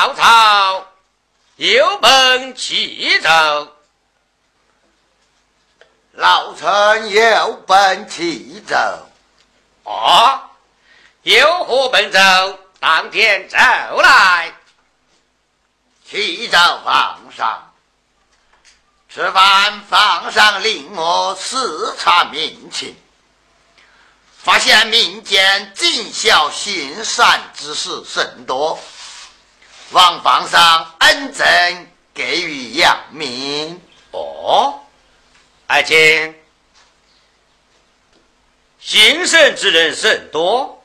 曹操有本齐奏，老臣有本齐奏。哦，有何本奏？当天奏来。启奏皇上，此番皇上令我视察民情，发现民间尽孝行善之事甚多，望皇上恩准给予扬名。哦，爱卿，行善之人甚多，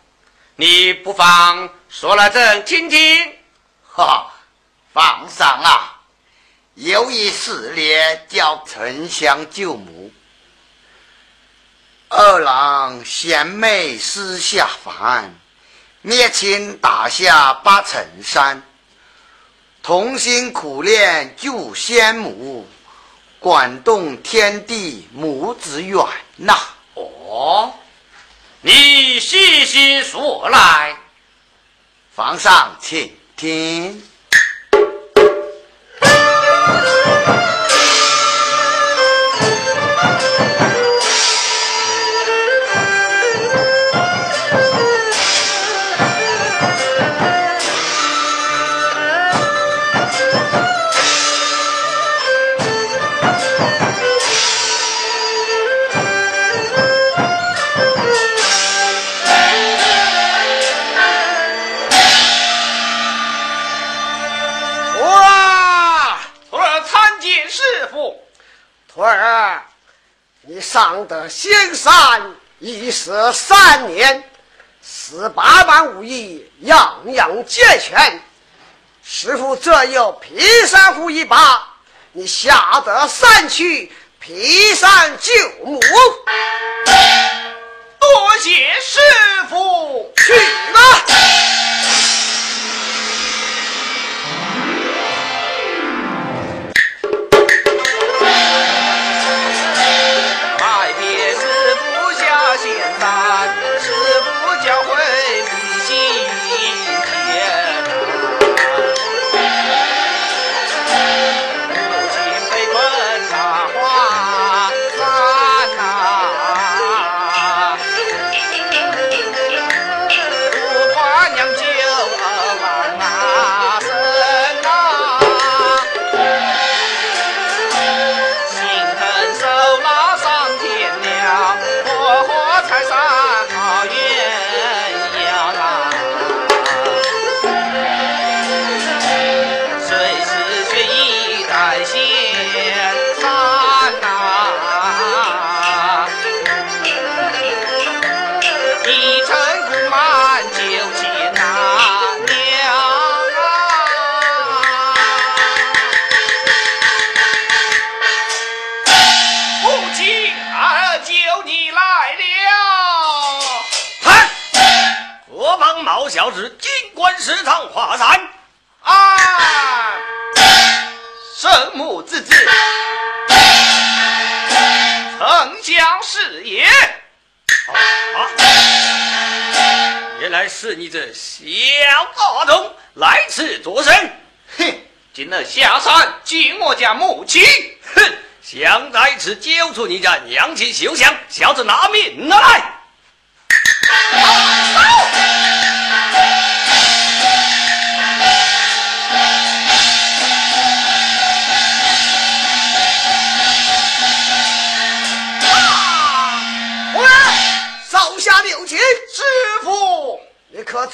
你不妨说来朕听听。哈，皇上啊，有一事列叫丞相救母，二郎贤妹私下凡，灭亲打下八层山，同心苦练救先母，管动天地母子远呐。哦，你细心说来。皇上，请听。得仙山已是三年，十八般武艺样样皆全。师傅这有劈山斧一把，你下得山去劈山救母。多谢师傅。去吧。啊！原来是你这小大童来此作甚？哼！今日下山救我家母亲，哼！想在此揪出你家娘亲休想！小子拿命拿来！喂，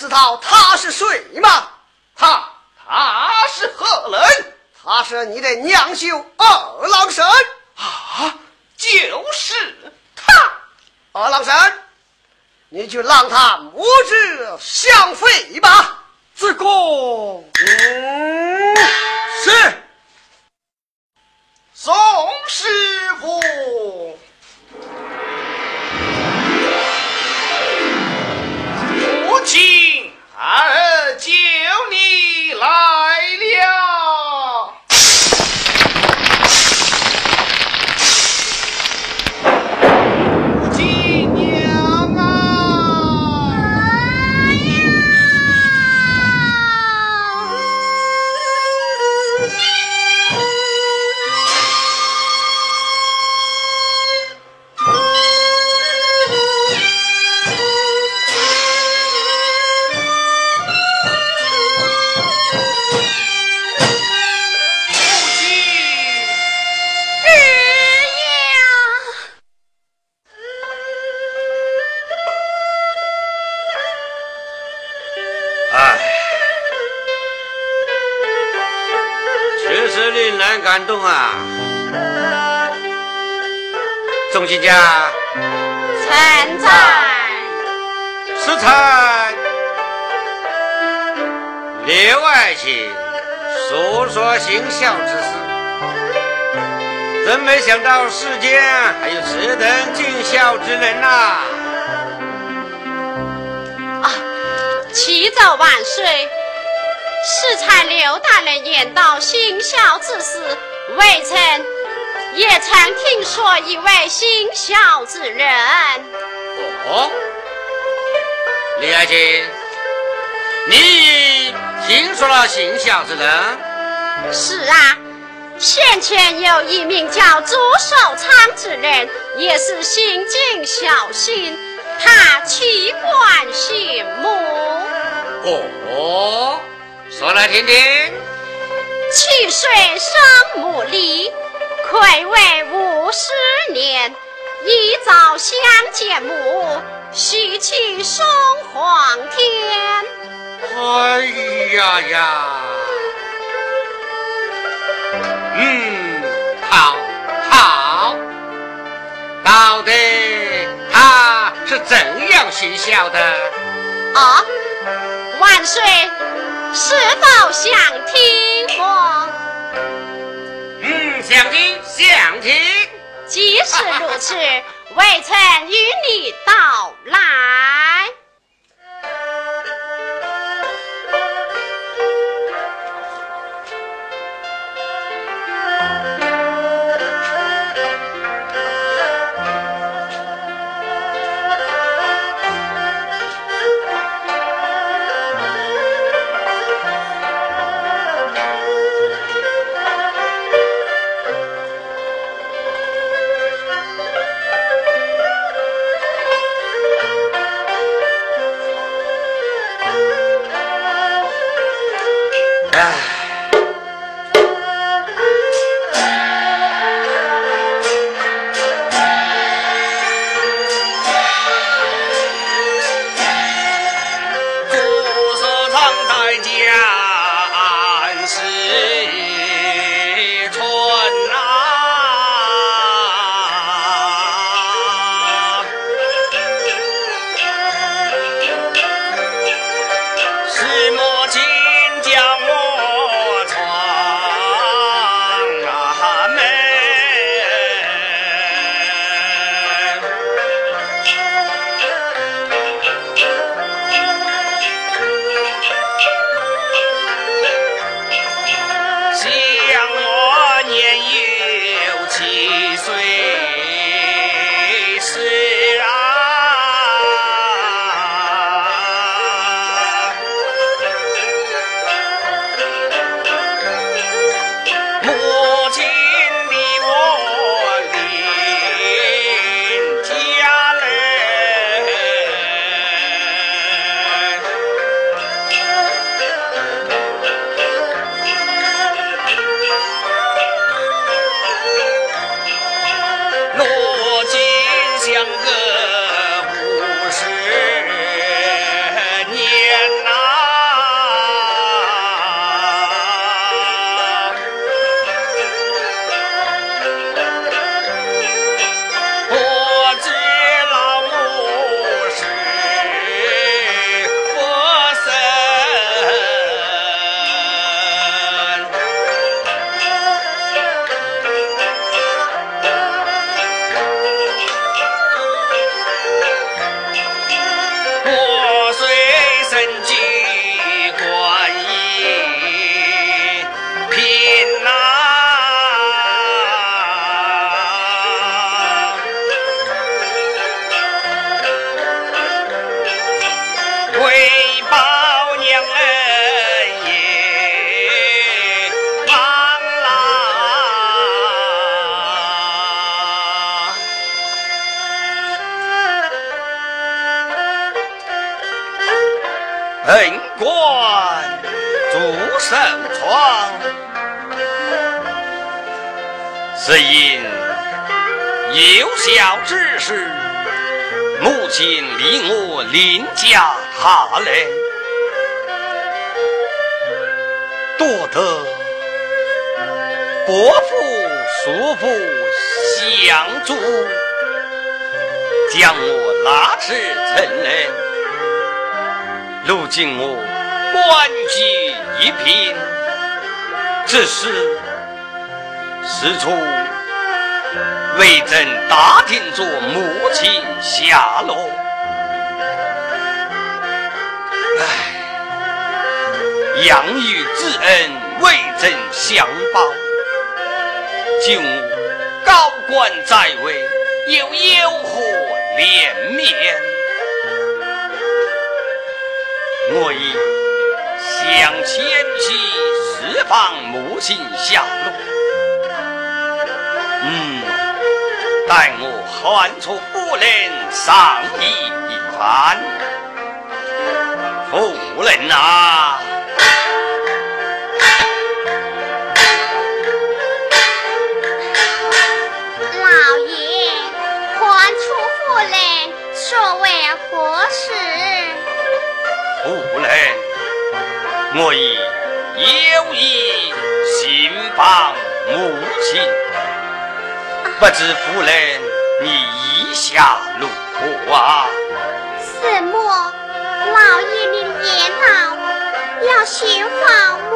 知道他是谁吗？他他是何人？他是你的娘舅二郎神。啊，就是他。二郎神，你就让他母子相会吧。自贡，嗯，是。宋师傅，母亲二舅你来感动啊！中心家，臣在。是臣刘爱卿诉说行孝之事，真没想到世间还有此等尽孝之人呐！啊，启奏万岁！适才刘大人言道行孝之事，微臣也曾听说一位行孝之人。哦，李爱卿，你听说了行孝之人？是啊，先前有一名叫朱守昌之人，也是心尽孝心，他妻冠姓母。哦。说来听听。七岁生母离，愧为五十年。一早相见母，喜气送黄天。哎呀呀！嗯，好，好。到底他是怎样行孝的？啊，万岁。是否想听我？嗯，想听，想听。即使如此，未曾与你道来。四处为朕打听着母亲下落。唉。养育之恩，为朕相报。今高官在位，又有何脸面？我已想前去释放母亲下落。嗯，待我唤出夫人商议一番。夫人啊！所为何事？夫人，我已有意寻访母亲，不知夫人你意下如何啊？什么？老爷你言道要寻访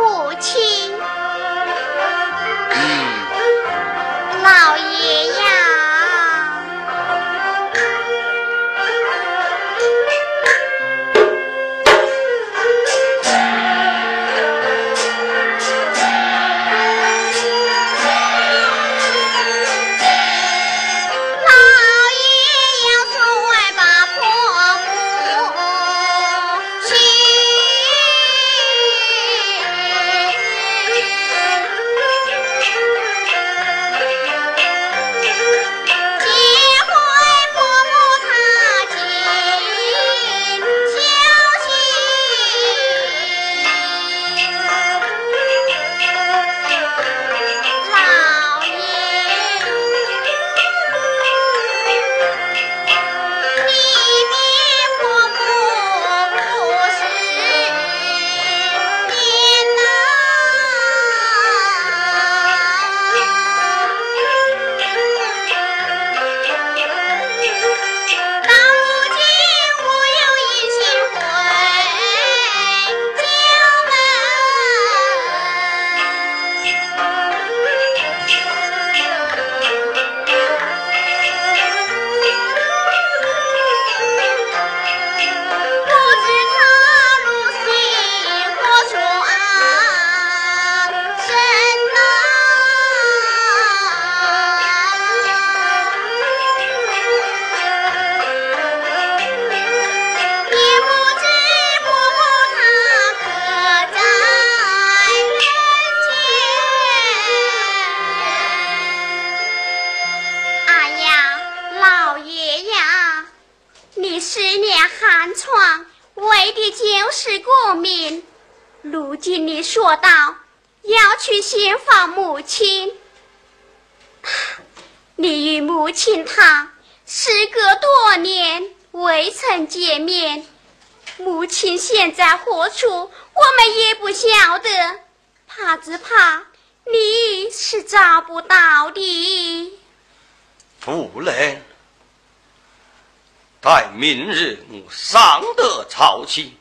待明日我上得朝廷，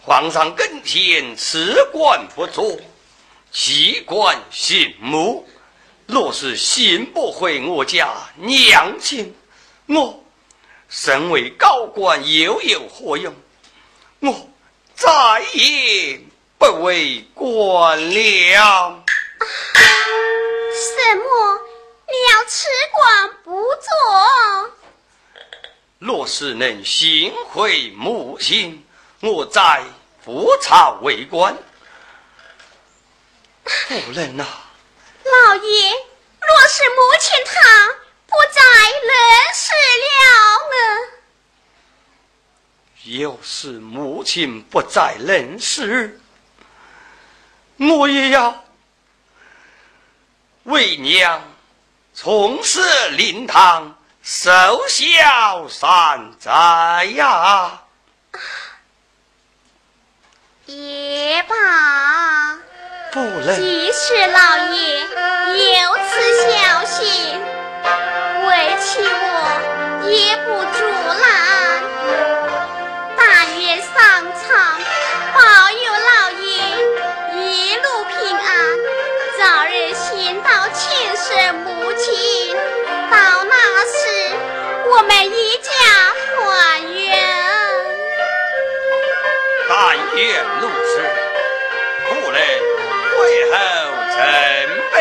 皇上跟前辞官不做，弃官行母。若是信不回我家娘亲，我身为高官又有何用？我再也不为官了。什么？你要辞官不做？若是能寻回母亲，我再复朝为官。夫人呐，老爷，若是母亲她不在人世了呢？要是母亲不在人世，我也要为娘从事灵堂。受小三灾呀！也罢，夫夫人。即使老爷有此消息，为妻我也不阻拦。但愿上苍保佑我们一家团圆。但愿如此，夫人为后成悲。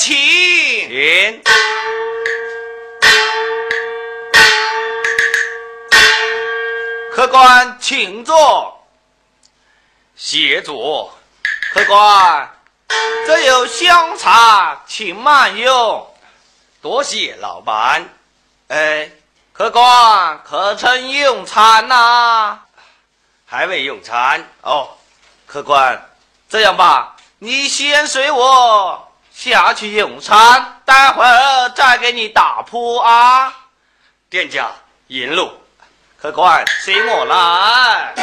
请。请客官请坐。谢座。客官，这有香茶，请慢用。多谢老板。哎，客官可曾用餐呐、还未用餐，哦，客官，这样吧，你先随我下去用餐，待会儿再给你打铺啊。店家引路。客官，随我来。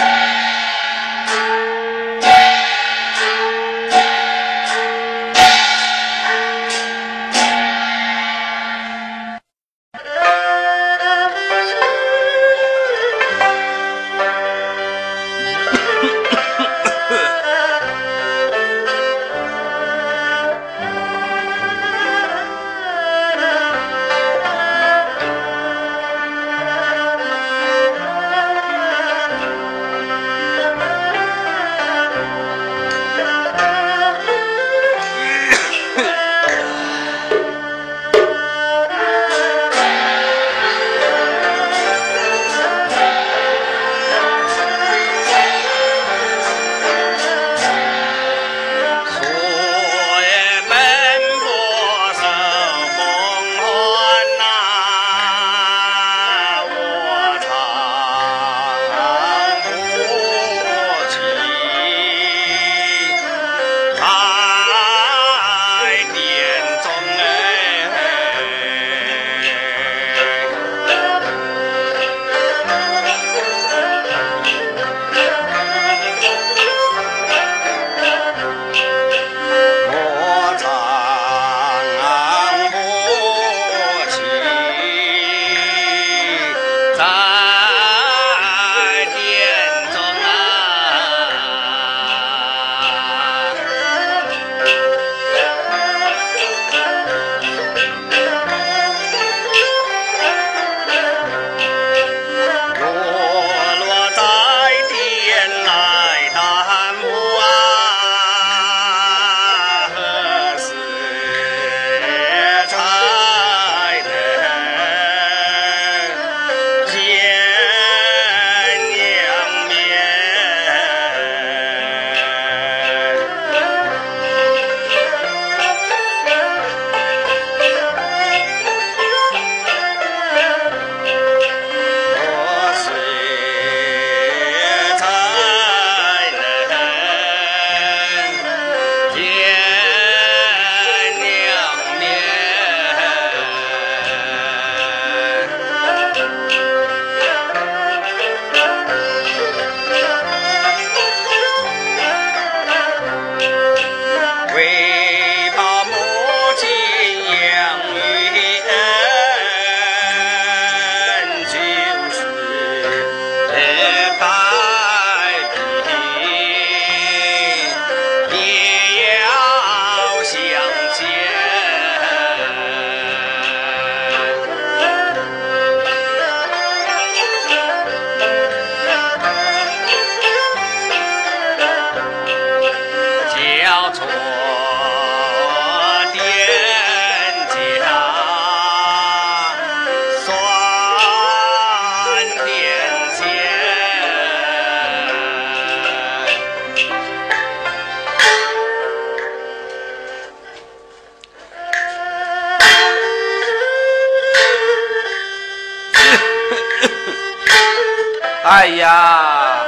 呀，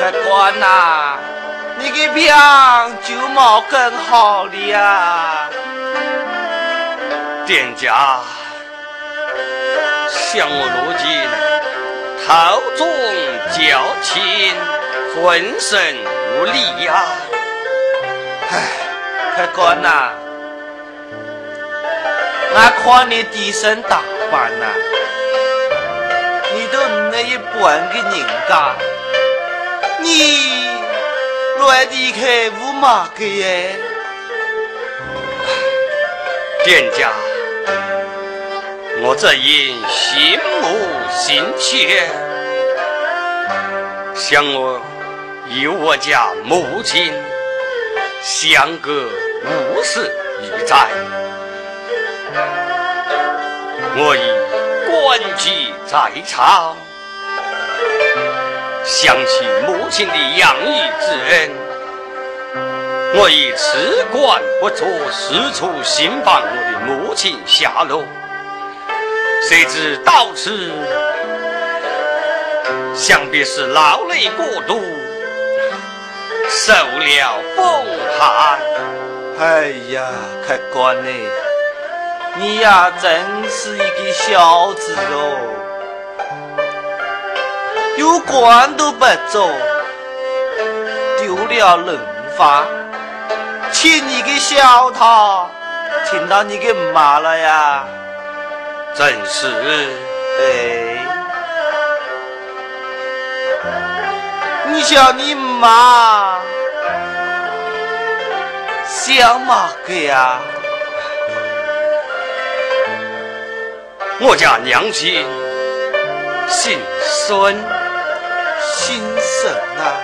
客官呐，你的病就冇更好了呀！店家，像我如今头重脚轻，浑身无力呀！唉，客官呐，俺看你低身打扮呐。你都唔能一半个人家，你乱离开五马个耶？店家，我这因心母心切，想我有我家母亲相隔五十余载，我已。关机在朝，想起母亲的养育之恩，我已辞官不做，四处寻访我的母亲下落。谁知到此，想必是劳累过度，受了风寒。哎呀，客官呢？你呀，真是一个孝子哦！有官都不做，丢了人法，请你个小他听到你给骂了呀！真是，哎，你叫你妈想嘛个呀？我家娘亲姓孙，姓孙啊！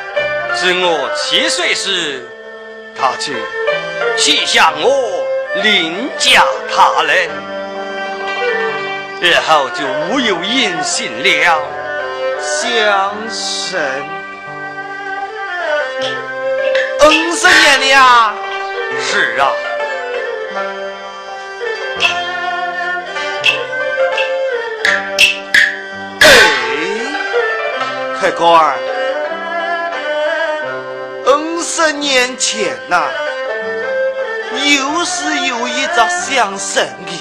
自我七岁时，他就弃下我另嫁他人，然后就无有音信了。相生，嗯，十年了。是啊。客官，二十年前呐，又是有一个相生的，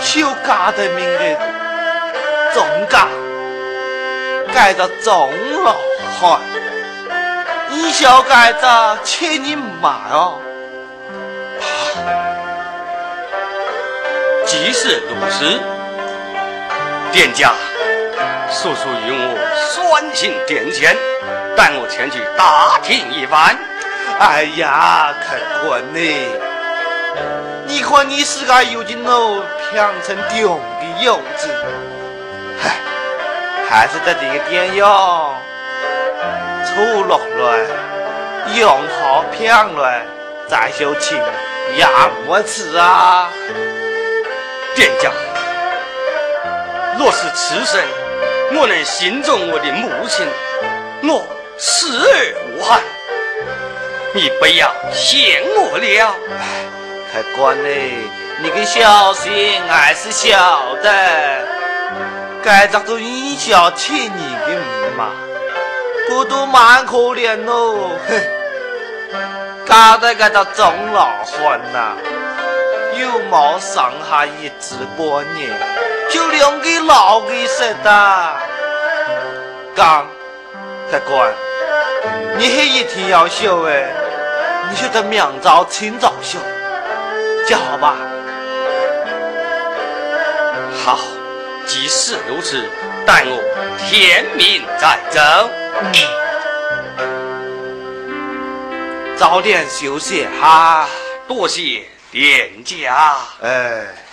修家的名的总家，改到钟老汉，你小改着千人马哦。即是如此，店家。叔叔与我酸信殿前，带我前去打听一番。哎呀，客官呢？你看你是个有劲喽，平成中的样子，嗨，还是在这个点样，粗落来，用好平来，再修情，也没吃啊。店家，若是此生。我能心中我的母亲，我死而无憾。你不要嫌我了。客官呢，你个小心还是晓得，该咋个一小千年的嘛，我都蛮可怜喽。哼，搞得个到钟老汉呐，又冇上下一子半年。就两个老的似的，刚客官，你还一天要休哎？你就得明早清早休，叫好吧？好，即使如此，待我天明再走。早点休息哈，多谢店家。哎。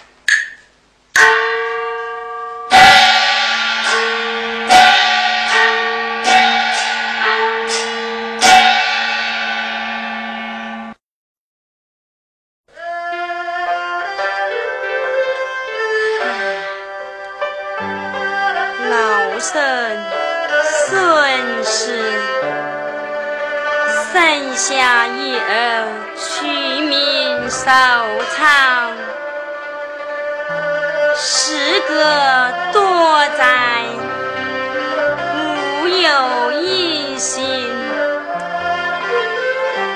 收藏，诗歌多在有一心，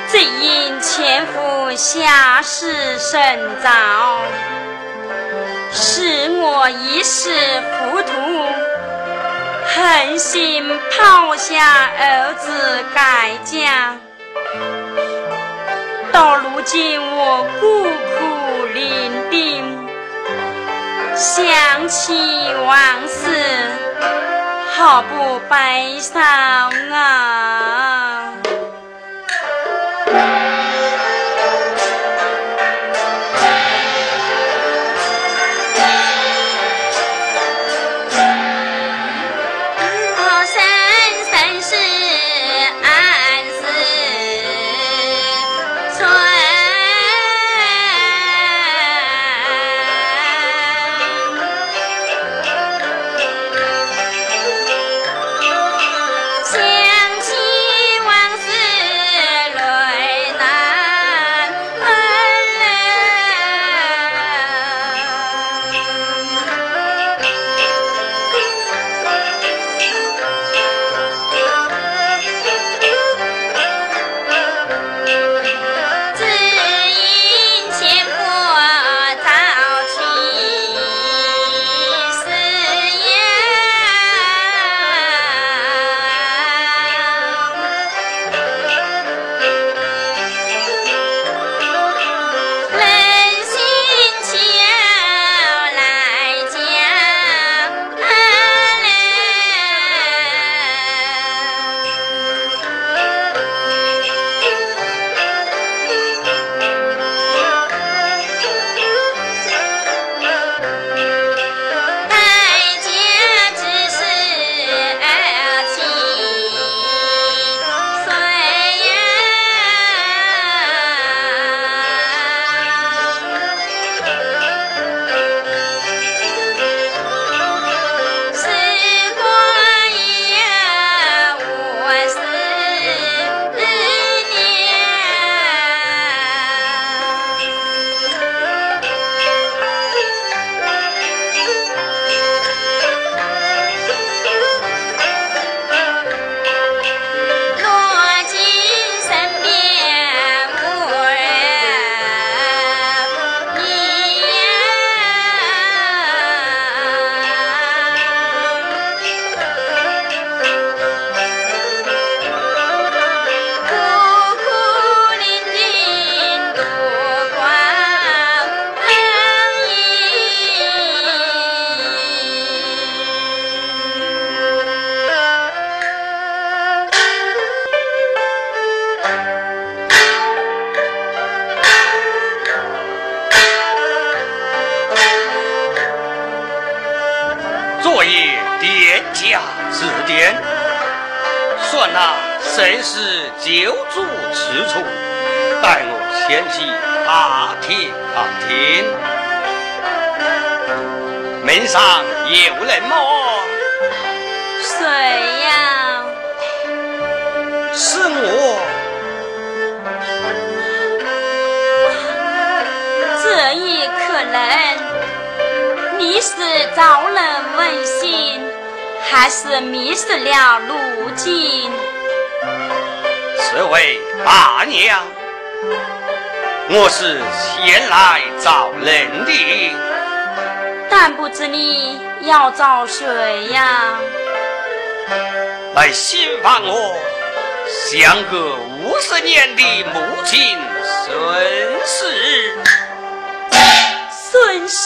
只因前夫下世甚早，使我一时糊涂，狠心抛下儿子改嫁。到如今我孤苦伶仃，想起往事，好不悲伤啊！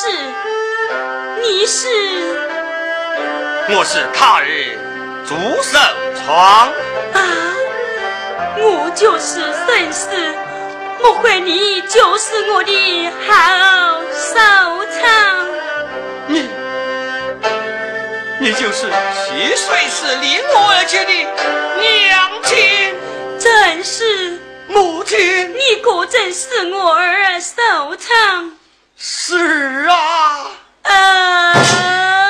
孙氏，你是？我是他日朱守窗。啊。我就是孙氏，莫非你就是我的好收藏？你，你就是七岁时离我而去的娘亲，正是母亲。你果真是我儿收藏？是啊，啊。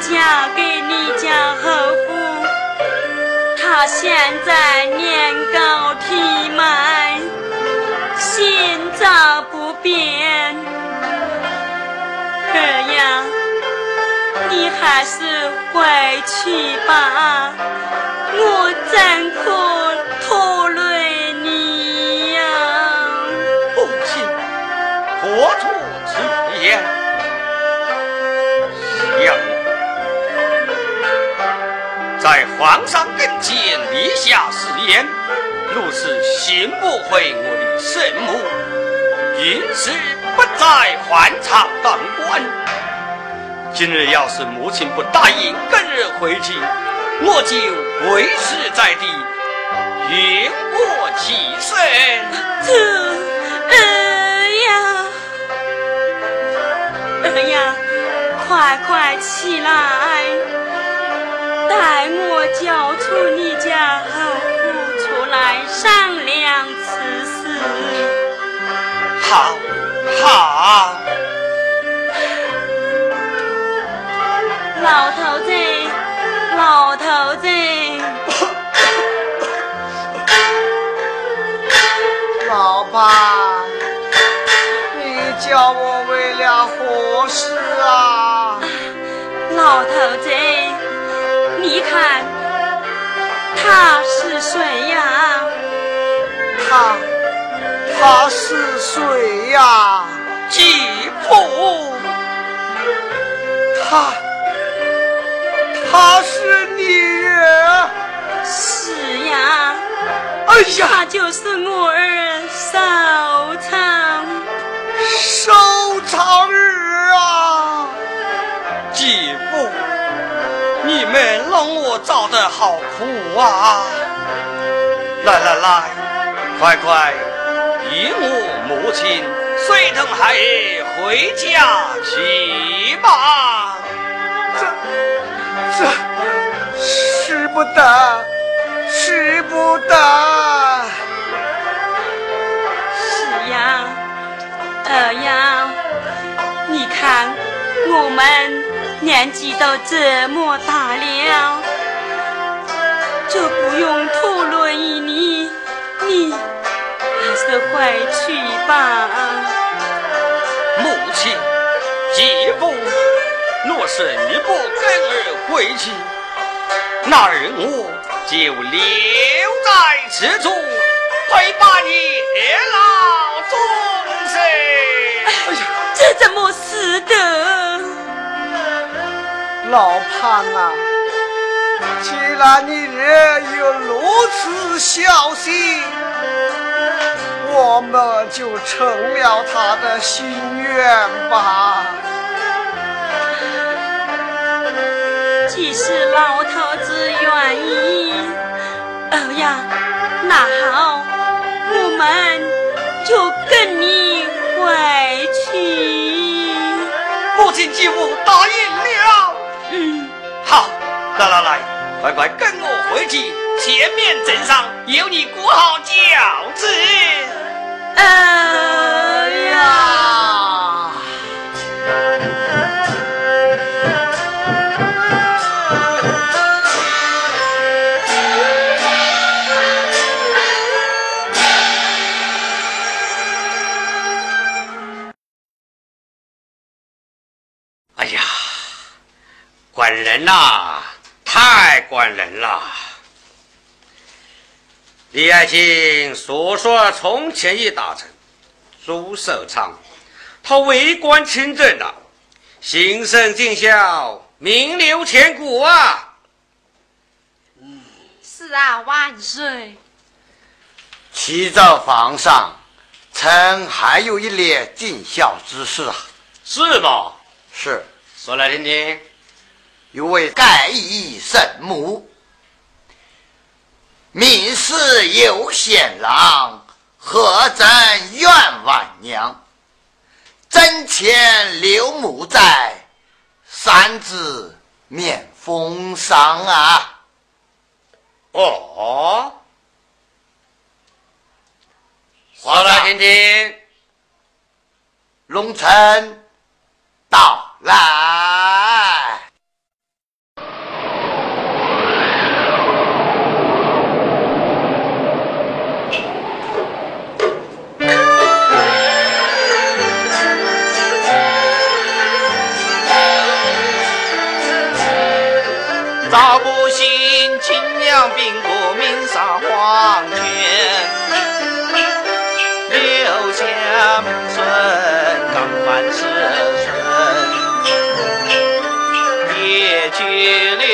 嫁给你家后父，他现在年高体迈，心照不便。儿呀，你还是回去吧，我怎可拖累皇上跟前立下誓言，若是行不回我的圣母，因此不再还朝当官。今日要是母亲不答应跟日回去，我就跪死在地，冤过其身。这儿呀，儿呀，快快起来，待我叫出你家后父出来商量此事。好，好。老头子，老头子，老爸，你叫我为了何事啊？老头子，你看他是谁呀？他他是谁呀？吉普，他他是你人？是呀，哎呀，他就是我儿收藏。我找得好苦啊！来来来，快快与我母亲随同孩儿回家去吧。这这使不得，使不得。是呀，儿呀，你看我们年纪都这么大了，就不用拖累你，你还是回去吧。母亲，继父，若是你不跟儿回去，那儿我就留在此处陪伴你年老终生。哎呀，这怎么死的？老潘啊，既然你人有如此孝心，我们就成了他的心愿吧。既是老头子愿意，儿呀，那好，我们就跟你回去。母亲继父答应了。嗯，好，来来来，快快跟我回去，前面镇上有你裹好饺子。哎呀，哎呀，管人呐、太管人了！李爱卿所说从前一大臣朱寿昌，他为官清正啊，行圣尽孝，名留千古啊。是啊，万岁。启奏皇上，臣还有一列尽孝之事啊。是吗？是，说来听听。有位盖义圣母，名士有贤郎，何曾怨晚娘，真前留母在，三子免风伤啊！哦，说皇上来听听。龙城到来。黄泉，留下名孙刚满十春，也去六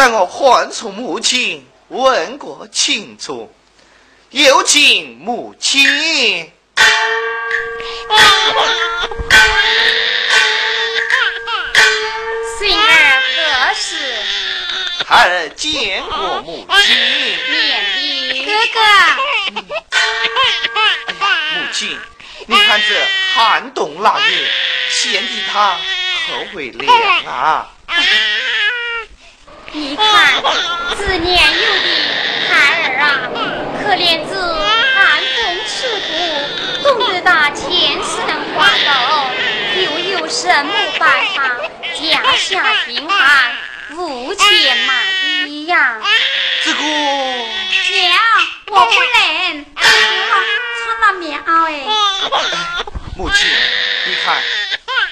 等我唤出母亲，问过清楚，有请母亲。孙儿何时？孩儿见过母亲。免礼。哥哥，母亲，你看这寒冬腊月，贤弟他可会凉啊！你看自年幼的孩儿啊，可怜这寒风刺骨，冻得打前生花抖，又有什么办法？家下贫寒，无钱买衣呀。这个娘，我不能，穿了棉袄哎。母亲，你看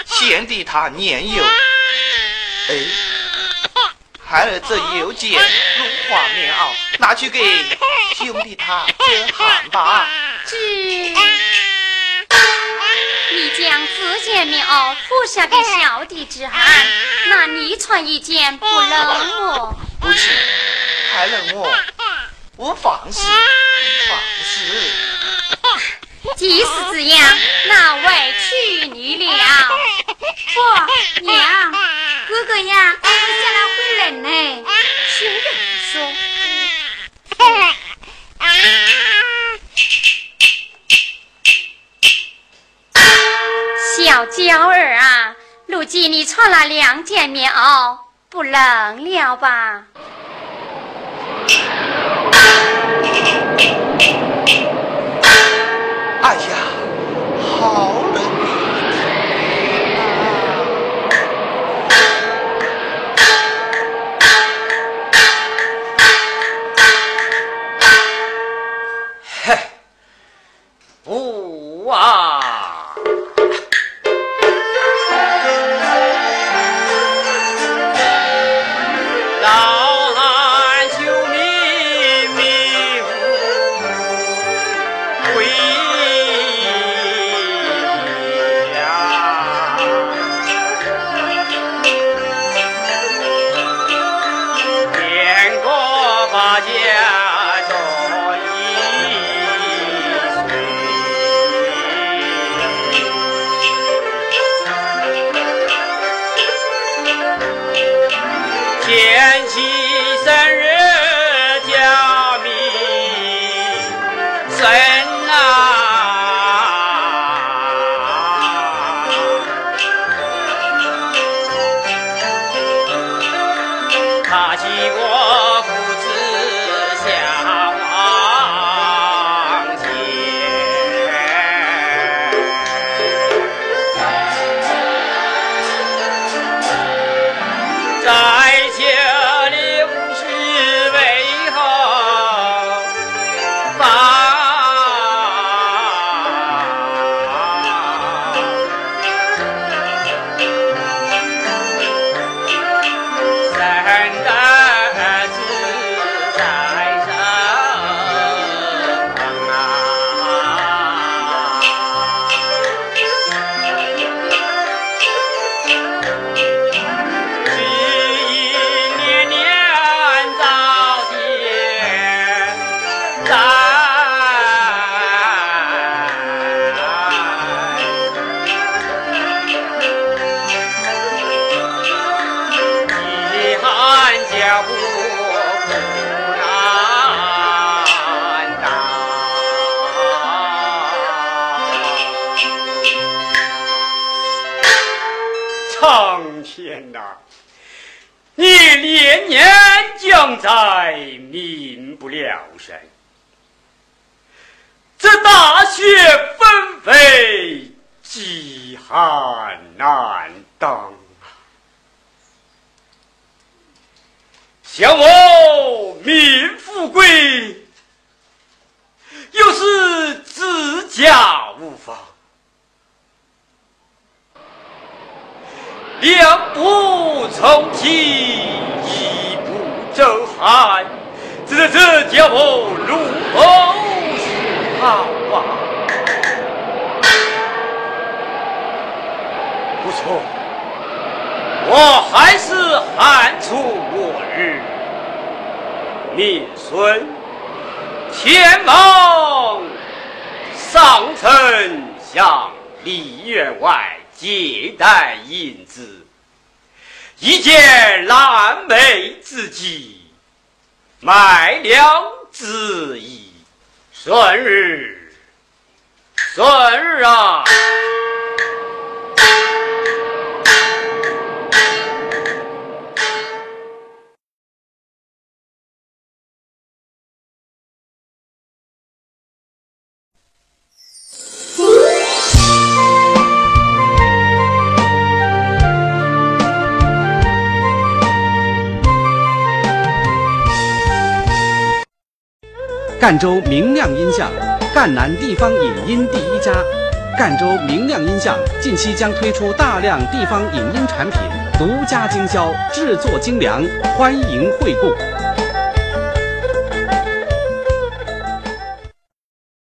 贤弟他年幼，哎，孩儿这有件绒花棉袄，拿去给兄弟他遮汗吧。这，你将这件棉袄脱下给小弟之汗，那你穿一件不冷哦。母亲，还冷我，我放肆，放肆。即使这样，那委屈你了。不，娘，哥哥呀，我下来会冷呢。休要胡说。小娇儿啊，如今你穿了两件棉袄，不冷了吧？哦啊！年年将在，民不聊生。这大雪纷飞，饥寒难当啊！想我民富贵，又是自家无方，两不从妻。受害，这道这家伙如何是好啊？不错，我还是喊出我日。命孙前往，上城向李员外借贷银子。一见难为自己，卖了之意，顺日顺日啊。赣州明亮音像赣南地方影音第一家赣州明亮音像近期将推出大量地方影音产品独家经销制作精良欢迎惠顾。